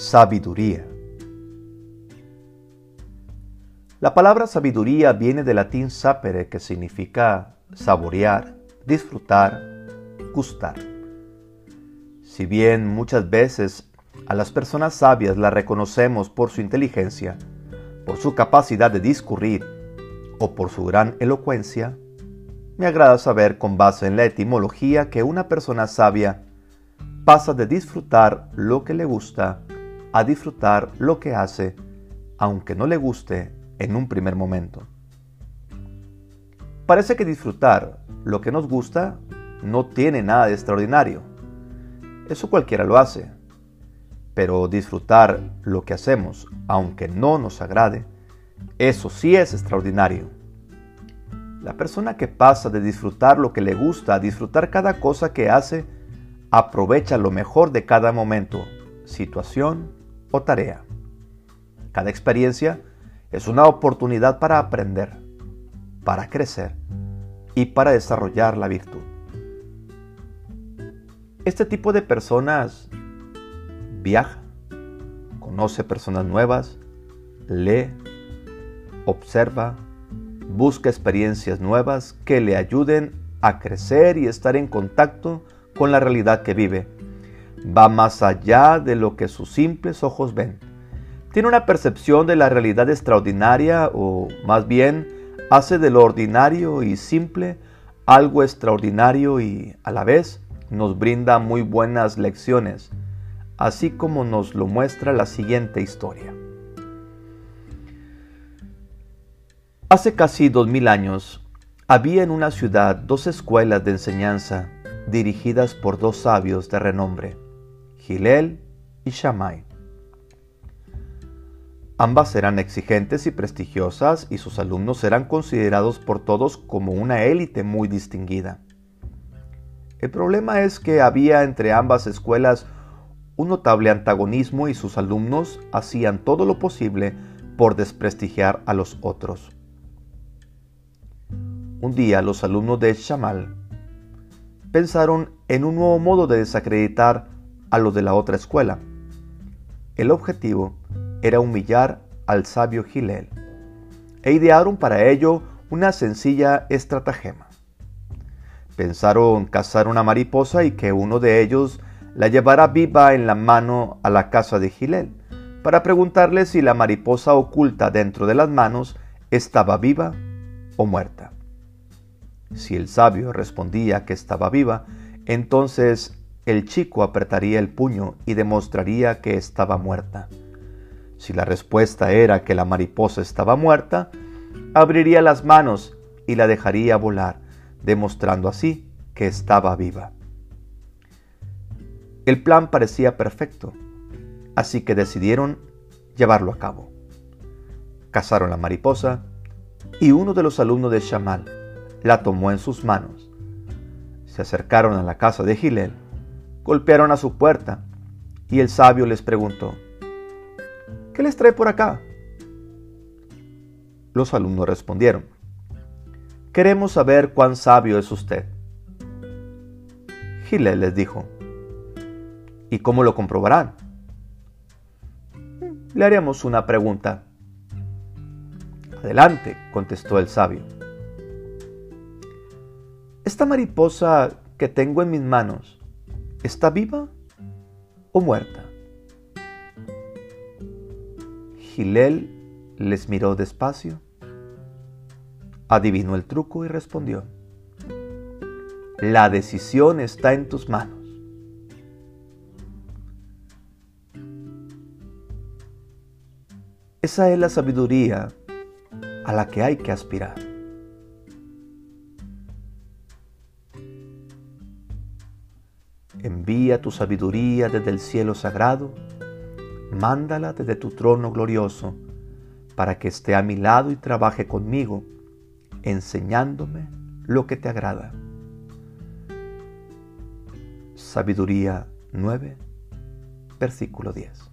Sabiduría. La palabra sabiduría viene del latín sapere, que significa saborear, disfrutar, gustar. Si bien muchas veces a las personas sabias las reconocemos por su inteligencia, por su capacidad de discurrir o por su gran elocuencia, me agrada saber con base en la etimología que una persona sabia pasa de disfrutar lo que le gusta a disfrutar lo que hace, aunque no le guste en un primer momento. Parece que disfrutar lo que nos gusta no tiene nada de extraordinario. Eso cualquiera lo hace. Pero disfrutar lo que hacemos, aunque no nos agrade, eso sí es extraordinario. La persona que pasa de disfrutar lo que le gusta a disfrutar cada cosa que hace, aprovecha lo mejor de cada momento, situación o tarea. Cada experiencia es una oportunidad para aprender, para crecer y para desarrollar la virtud. Este tipo de personas viaja, conoce personas nuevas, lee, observa, busca experiencias nuevas que le ayuden a crecer y estar en contacto con la realidad que vive va más allá de lo que sus simples ojos ven. Tiene una percepción de la realidad extraordinaria o más bien hace de lo ordinario y simple algo extraordinario y a la vez nos brinda muy buenas lecciones, así como nos lo muestra la siguiente historia. Hace casi dos mil años había en una ciudad dos escuelas de enseñanza dirigidas por dos sabios de renombre. Gilel y Shammai. Ambas eran exigentes y prestigiosas y sus alumnos eran considerados por todos como una élite muy distinguida. El problema es que había entre ambas escuelas un notable antagonismo y sus alumnos hacían todo lo posible por desprestigiar a los otros. Un día los alumnos de Shamal pensaron en un nuevo modo de desacreditar a los de la otra escuela. El objetivo era humillar al sabio Gilel e idearon para ello una sencilla estratagema. Pensaron cazar una mariposa y que uno de ellos la llevara viva en la mano a la casa de Gilel para preguntarle si la mariposa oculta dentro de las manos estaba viva o muerta. Si el sabio respondía que estaba viva, entonces el chico apretaría el puño y demostraría que estaba muerta. Si la respuesta era que la mariposa estaba muerta, abriría las manos y la dejaría volar, demostrando así que estaba viva. El plan parecía perfecto, así que decidieron llevarlo a cabo. Cazaron la mariposa y uno de los alumnos de Shamal la tomó en sus manos. Se acercaron a la casa de Gilel golpearon a su puerta y el sabio les preguntó, ¿qué les trae por acá? Los alumnos respondieron, queremos saber cuán sabio es usted. Gilel les dijo, ¿y cómo lo comprobarán? Le haremos una pregunta. Adelante, contestó el sabio. Esta mariposa que tengo en mis manos ¿Está viva o muerta? Gilel les miró despacio, adivinó el truco y respondió, la decisión está en tus manos. Esa es la sabiduría a la que hay que aspirar. Envía tu sabiduría desde el cielo sagrado, mándala desde tu trono glorioso, para que esté a mi lado y trabaje conmigo, enseñándome lo que te agrada. Sabiduría 9, versículo 10.